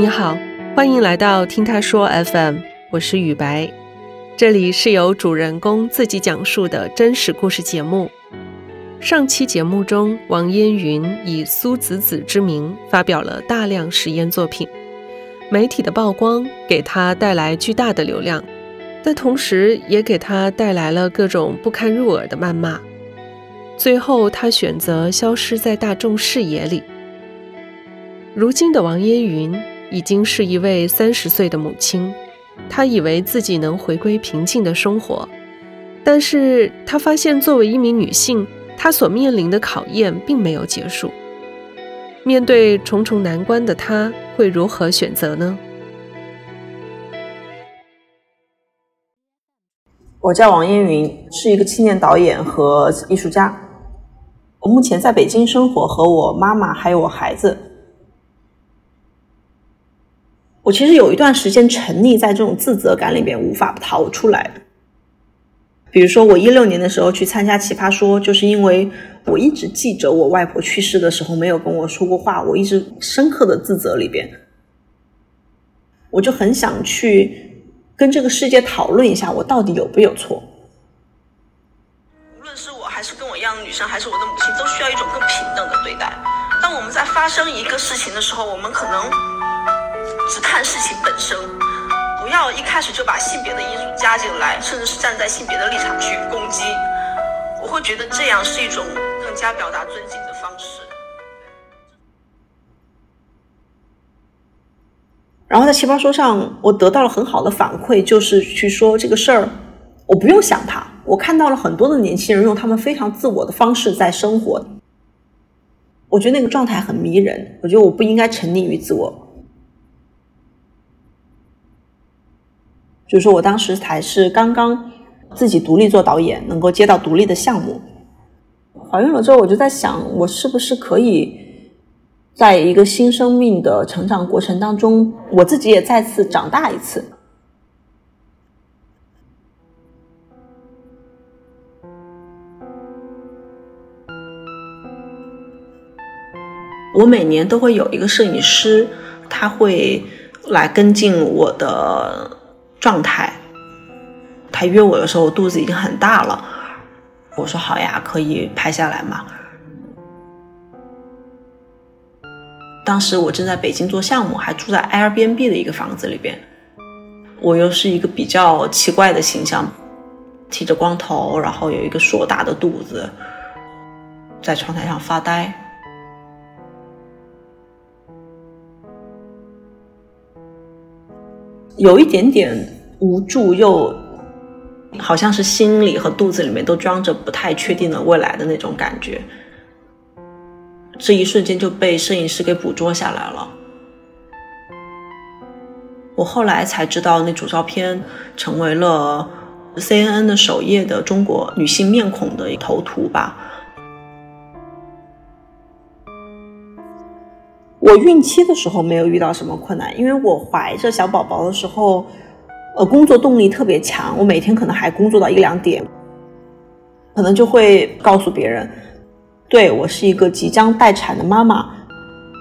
你好，欢迎来到听他说 FM，我是雨白，这里是由主人公自己讲述的真实故事节目。上期节目中，王烟云以苏子子之名发表了大量实验作品，媒体的曝光给他带来巨大的流量，但同时也给他带来了各种不堪入耳的谩骂。最后，他选择消失在大众视野里。如今的王烟云。已经是一位三十岁的母亲，她以为自己能回归平静的生活，但是她发现作为一名女性，她所面临的考验并没有结束。面对重重难关的她，会如何选择呢？我叫王燕云，是一个青年导演和艺术家。我目前在北京生活，和我妈妈还有我孩子。我其实有一段时间沉溺在这种自责感里边，无法逃出来。比如说，我一六年的时候去参加《奇葩说》，就是因为我一直记着我外婆去世的时候没有跟我说过话，我一直深刻的自责里边，我就很想去跟这个世界讨论一下，我到底有没有错。无论是我还是跟我一样的女生，还是我的母亲，都需要一种更平等的对待。当我们在发生一个事情的时候，我们可能。只看事情本身，不要一开始就把性别的因素加进来，甚至是站在性别的立场去攻击。我会觉得这样是一种更加表达尊敬的方式。然后在奇葩说上，我得到了很好的反馈，就是去说这个事儿，我不用想它。我看到了很多的年轻人用他们非常自我的方式在生活，我觉得那个状态很迷人。我觉得我不应该沉溺于自我。就是说我当时才是刚刚自己独立做导演，能够接到独立的项目。怀孕了之后，我就在想，我是不是可以在一个新生命的成长过程当中，我自己也再次长大一次。我每年都会有一个摄影师，他会来跟进我的。状态，他约我的时候，我肚子已经很大了。我说好呀，可以拍下来吗。当时我正在北京做项目，还住在 Airbnb 的一个房子里边。我又是一个比较奇怪的形象，剃着光头，然后有一个硕大的肚子，在窗台上发呆。有一点点无助，又好像是心里和肚子里面都装着不太确定的未来的那种感觉。这一瞬间就被摄影师给捕捉下来了。我后来才知道，那组照片成为了 CNN 的首页的中国女性面孔的一头图吧。我孕期的时候没有遇到什么困难，因为我怀着小宝宝的时候，呃，工作动力特别强，我每天可能还工作到一两点，可能就会告诉别人，对我是一个即将待产的妈妈，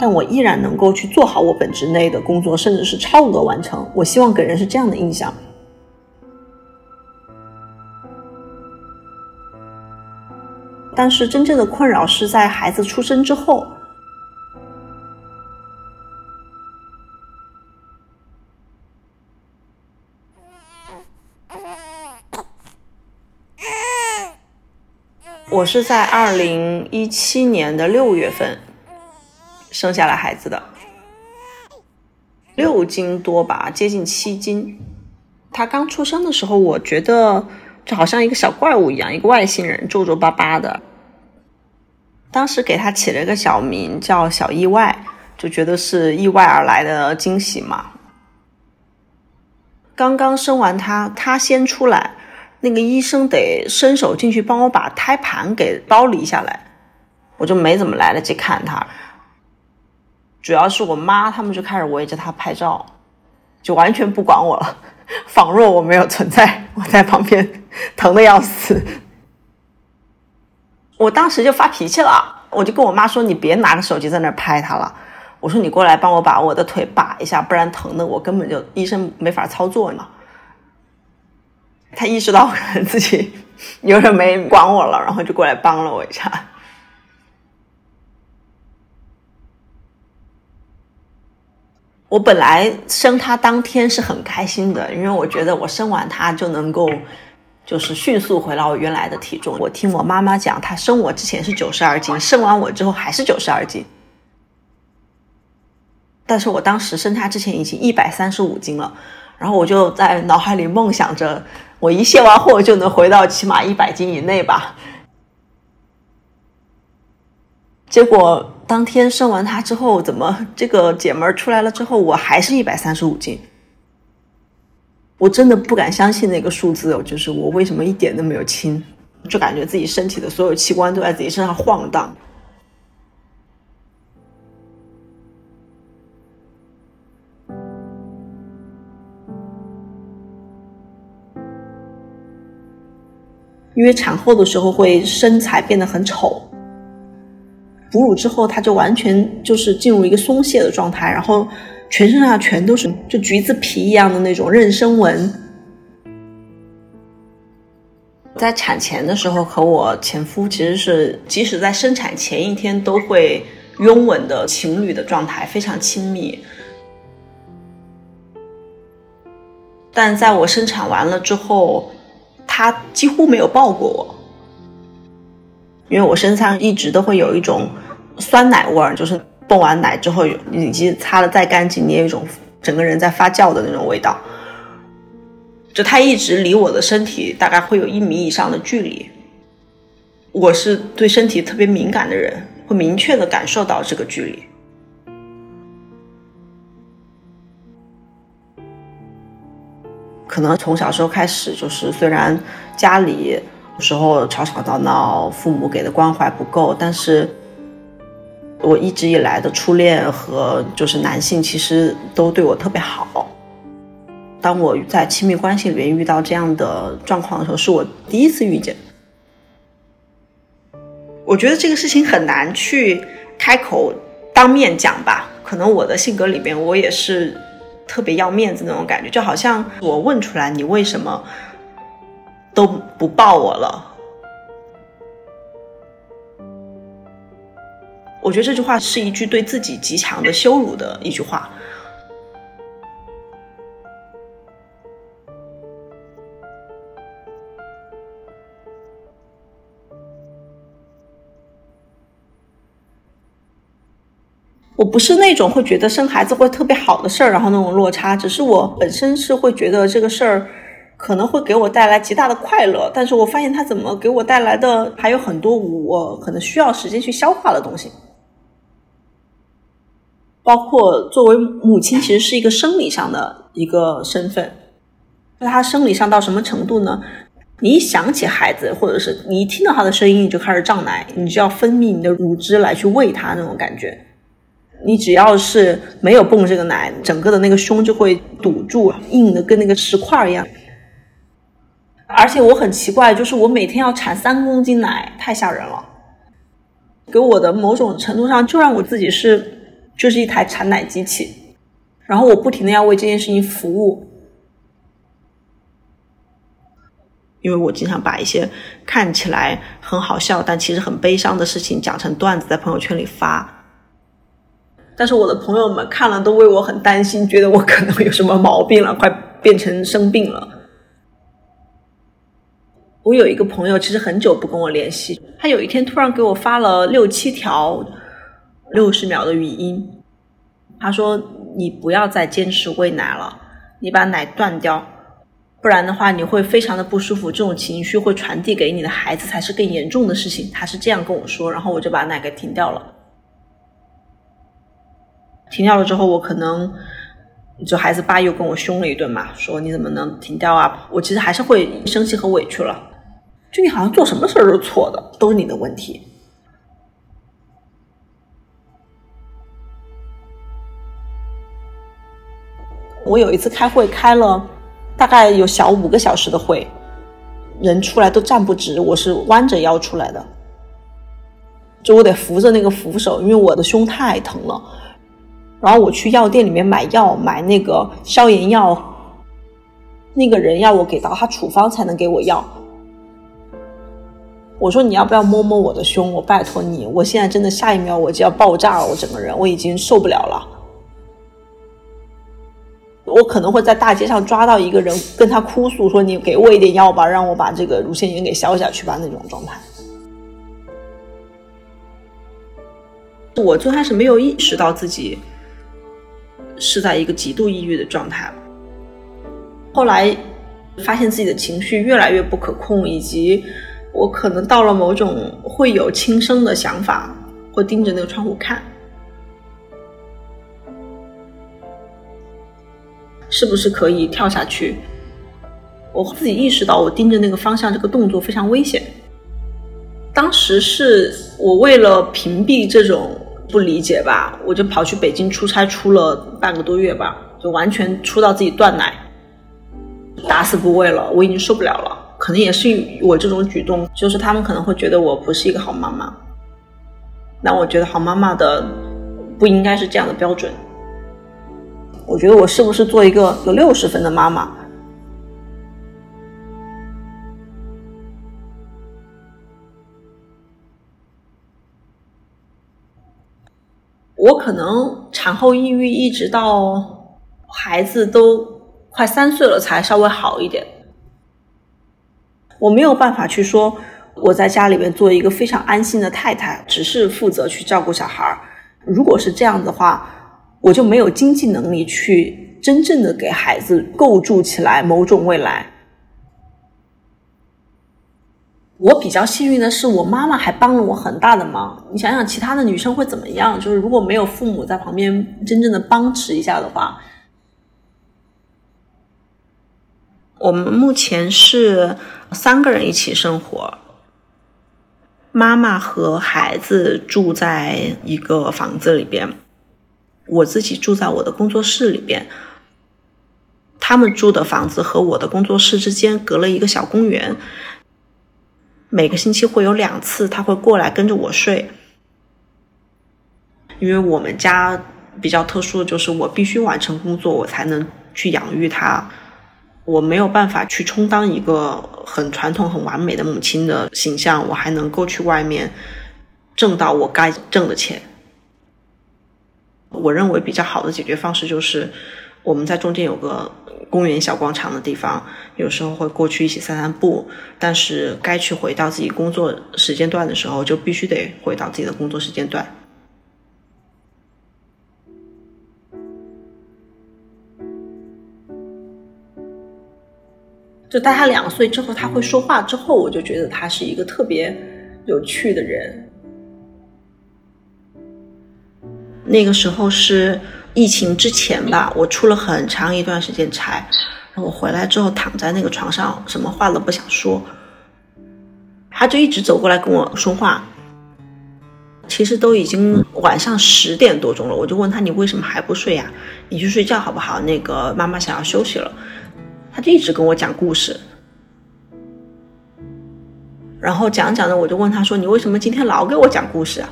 但我依然能够去做好我本职内的工作，甚至是超额完成。我希望给人是这样的印象。但是真正的困扰是在孩子出生之后。我是在二零一七年的六月份生下来孩子的，六斤多吧，接近七斤。他刚出生的时候，我觉得就好像一个小怪物一样，一个外星人，皱皱巴巴的。当时给他起了个小名叫“小意外”，就觉得是意外而来的惊喜嘛。刚刚生完他，他先出来。那个医生得伸手进去帮我把胎盘给剥离下来，我就没怎么来得及看他。主要是我妈他们就开始围着他拍照，就完全不管我了，仿若我没有存在，我在旁边疼的要死。我当时就发脾气了，我就跟我妈说：“你别拿个手机在那拍他了。”我说你过来帮我把我的腿把一下，不然疼的我根本就医生没法操作呢。他意识到可能自己 有点没管我了，然后就过来帮了我一下。我本来生他当天是很开心的，因为我觉得我生完他就能够就是迅速回到我原来的体重。我听我妈妈讲，她生我之前是九十二斤，生完我之后还是九十二斤。但是我当时生他之前已经一百三十五斤了，然后我就在脑海里梦想着，我一卸完货就能回到起码一百斤以内吧。结果当天生完他之后，怎么这个姐们儿出来了之后，我还是一百三十五斤？我真的不敢相信那个数字，就是我为什么一点都没有轻，就感觉自己身体的所有器官都在自己身上晃荡。因为产后的时候会身材变得很丑，哺乳之后它就完全就是进入一个松懈的状态，然后全身上全都是就橘子皮一样的那种妊娠纹。在产前的时候和我前夫其实是即使在生产前一天都会拥吻的情侣的状态，非常亲密。但在我生产完了之后。他几乎没有抱过我，因为我身上一直都会有一种酸奶味儿，就是泵完奶之后，以及擦的再干净，你也有一种整个人在发酵的那种味道。就他一直离我的身体大概会有一米以上的距离。我是对身体特别敏感的人，会明确的感受到这个距离。可能从小时候开始，就是虽然家里有时候吵吵闹闹，父母给的关怀不够，但是我一直以来的初恋和就是男性其实都对我特别好。当我在亲密关系里面遇到这样的状况的时候，是我第一次遇见。我觉得这个事情很难去开口当面讲吧，可能我的性格里面，我也是。特别要面子那种感觉，就好像我问出来你为什么都不抱我了？我觉得这句话是一句对自己极强的羞辱的一句话。我不是那种会觉得生孩子会特别好的事儿，然后那种落差，只是我本身是会觉得这个事儿可能会给我带来极大的快乐，但是我发现它怎么给我带来的还有很多我可能需要时间去消化的东西，包括作为母亲，其实是一个生理上的一个身份，那他生理上到什么程度呢？你一想起孩子，或者是你一听到他的声音，你就开始胀奶，你就要分泌你的乳汁来去喂他那种感觉。你只要是没有泵这个奶，整个的那个胸就会堵住，硬的跟那个石块一样。而且我很奇怪，就是我每天要产三公斤奶，太吓人了。给我的某种程度上，就让我自己是就是一台产奶机器，然后我不停的要为这件事情服务。因为我经常把一些看起来很好笑，但其实很悲伤的事情讲成段子，在朋友圈里发。但是我的朋友们看了都为我很担心，觉得我可能有什么毛病了，快变成生病了。我有一个朋友，其实很久不跟我联系，他有一天突然给我发了六七条六十秒的语音，他说：“你不要再坚持喂奶了，你把奶断掉，不然的话你会非常的不舒服，这种情绪会传递给你的孩子才是更严重的事情。”他是这样跟我说，然后我就把奶给停掉了。停掉了之后，我可能就孩子爸又跟我凶了一顿嘛，说你怎么能停掉啊？我其实还是会生气和委屈了，就你好像做什么事儿都是错的，都是你的问题。我有一次开会开了大概有小五个小时的会，人出来都站不直，我是弯着腰出来的，就我得扶着那个扶手，因为我的胸太疼了。然后我去药店里面买药，买那个消炎药，那个人要我给到他处方才能给我药。我说你要不要摸摸我的胸？我拜托你，我现在真的下一秒我就要爆炸了，我整个人我已经受不了了。我可能会在大街上抓到一个人，跟他哭诉说：“你给我一点药吧，让我把这个乳腺炎给消下去吧。”那种状态。我最开始没有意识到自己。是在一个极度抑郁的状态，后来发现自己的情绪越来越不可控，以及我可能到了某种会有轻生的想法，会盯着那个窗户看，是不是可以跳下去？我自己意识到，我盯着那个方向这个动作非常危险。当时是我为了屏蔽这种。不理解吧？我就跑去北京出差，出了半个多月吧，就完全出到自己断奶，打死不喂了。我已经受不了了。可能也是我这种举动，就是他们可能会觉得我不是一个好妈妈。那我觉得好妈妈的不应该是这样的标准。我觉得我是不是做一个有六十分的妈妈？我可能产后抑郁一直到孩子都快三岁了才稍微好一点。我没有办法去说我在家里面做一个非常安心的太太，只是负责去照顾小孩儿。如果是这样的话，我就没有经济能力去真正的给孩子构筑起来某种未来。我比较幸运的是，我妈妈还帮了我很大的忙。你想想，其他的女生会怎么样？就是如果没有父母在旁边真正的帮持一下的话，我们目前是三个人一起生活，妈妈和孩子住在一个房子里边，我自己住在我的工作室里边。他们住的房子和我的工作室之间隔了一个小公园。每个星期会有两次，他会过来跟着我睡，因为我们家比较特殊的就是我必须完成工作，我才能去养育他，我没有办法去充当一个很传统、很完美的母亲的形象，我还能够去外面挣到我该挣的钱。我认为比较好的解决方式就是我们在中间有个。公园小广场的地方，有时候会过去一起散散步。但是该去回到自己工作时间段的时候，就必须得回到自己的工作时间段。就在他两岁之后，他会说话之后，我就觉得他是一个特别有趣的人。那个时候是。疫情之前吧，我出了很长一段时间差，我回来之后躺在那个床上，什么话都不想说。他就一直走过来跟我说话。其实都已经晚上十点多钟了，我就问他：“你为什么还不睡呀？你去睡觉好不好？那个妈妈想要休息了。”他就一直跟我讲故事，然后讲讲的，我就问他说：“你为什么今天老给我讲故事啊？”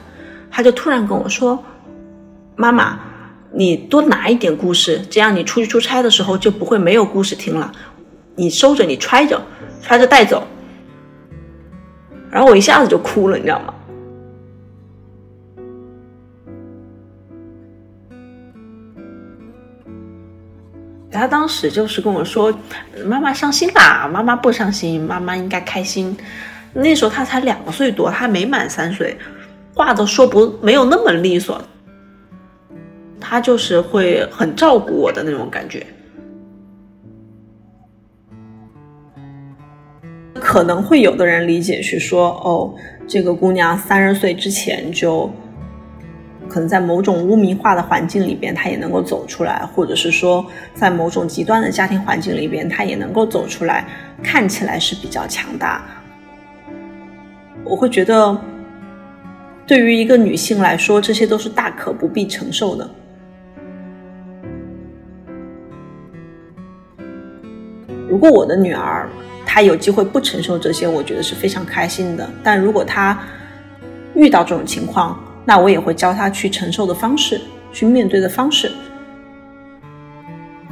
他就突然跟我说：“妈妈。”你多拿一点故事，这样你出去出差的时候就不会没有故事听了。你收着，你揣着，揣着带走。然后我一下子就哭了，你知道吗？他当时就是跟我说：“妈妈伤心啦，妈妈不伤心，妈妈应该开心。”那时候他才两岁多，他还没满三岁，话都说不没有那么利索。他就是会很照顾我的那种感觉，可能会有的人理解是说，哦，这个姑娘三十岁之前就可能在某种污名化的环境里边，她也能够走出来，或者是说在某种极端的家庭环境里边，她也能够走出来，看起来是比较强大。我会觉得，对于一个女性来说，这些都是大可不必承受的。如果我的女儿她有机会不承受这些，我觉得是非常开心的。但如果她遇到这种情况，那我也会教她去承受的方式。去面对的方式。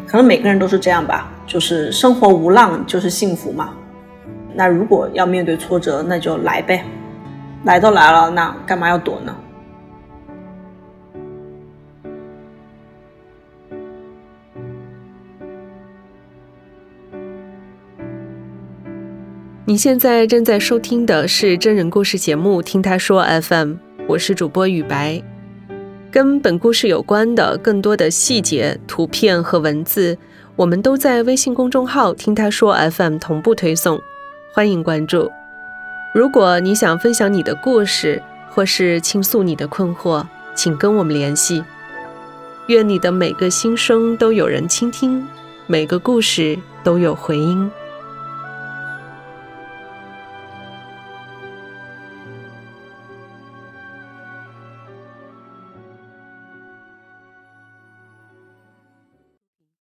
可能每个人都是这样吧，就是生活无浪就是幸福嘛。那如果要面对挫折，那就来呗，来都来了，那干嘛要躲呢？你现在正在收听的是真人故事节目《听他说 FM》，我是主播雨白。跟本故事有关的更多的细节、图片和文字，我们都在微信公众号“听他说 FM” 同步推送，欢迎关注。如果你想分享你的故事，或是倾诉你的困惑，请跟我们联系。愿你的每个心声都有人倾听，每个故事都有回音。